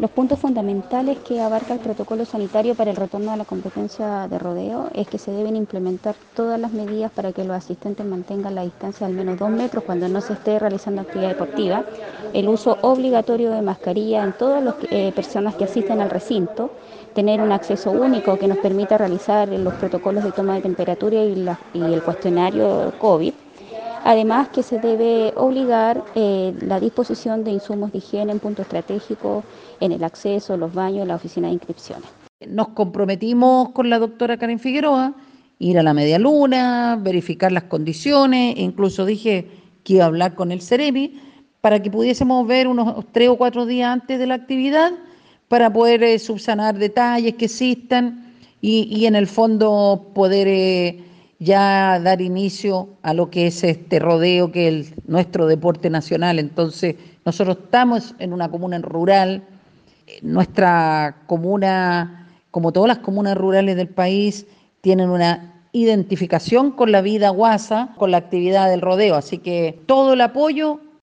Los puntos fundamentales que abarca el protocolo sanitario para el retorno a la competencia de rodeo es que se deben implementar todas las medidas para que los asistentes mantengan la distancia de al menos dos metros cuando no se esté realizando actividad deportiva, el uso obligatorio de mascarilla en todas las eh, personas que asisten al recinto, tener un acceso único que nos permita realizar los protocolos de toma de temperatura y, y el cuestionario COVID Además que se debe obligar eh, la disposición de insumos de higiene en punto estratégico, en el acceso, los baños, la oficina de inscripciones. Nos comprometimos con la doctora Karen Figueroa, ir a la media luna, verificar las condiciones, incluso dije que iba a hablar con el Ceremi para que pudiésemos ver unos tres o cuatro días antes de la actividad para poder eh, subsanar detalles que existan y, en el fondo poder... Eh, ya dar inicio a lo que es este rodeo, que es nuestro deporte nacional. Entonces, nosotros estamos en una comuna rural, nuestra comuna, como todas las comunas rurales del país, tienen una identificación con la vida guasa, con la actividad del rodeo. Así que todo el apoyo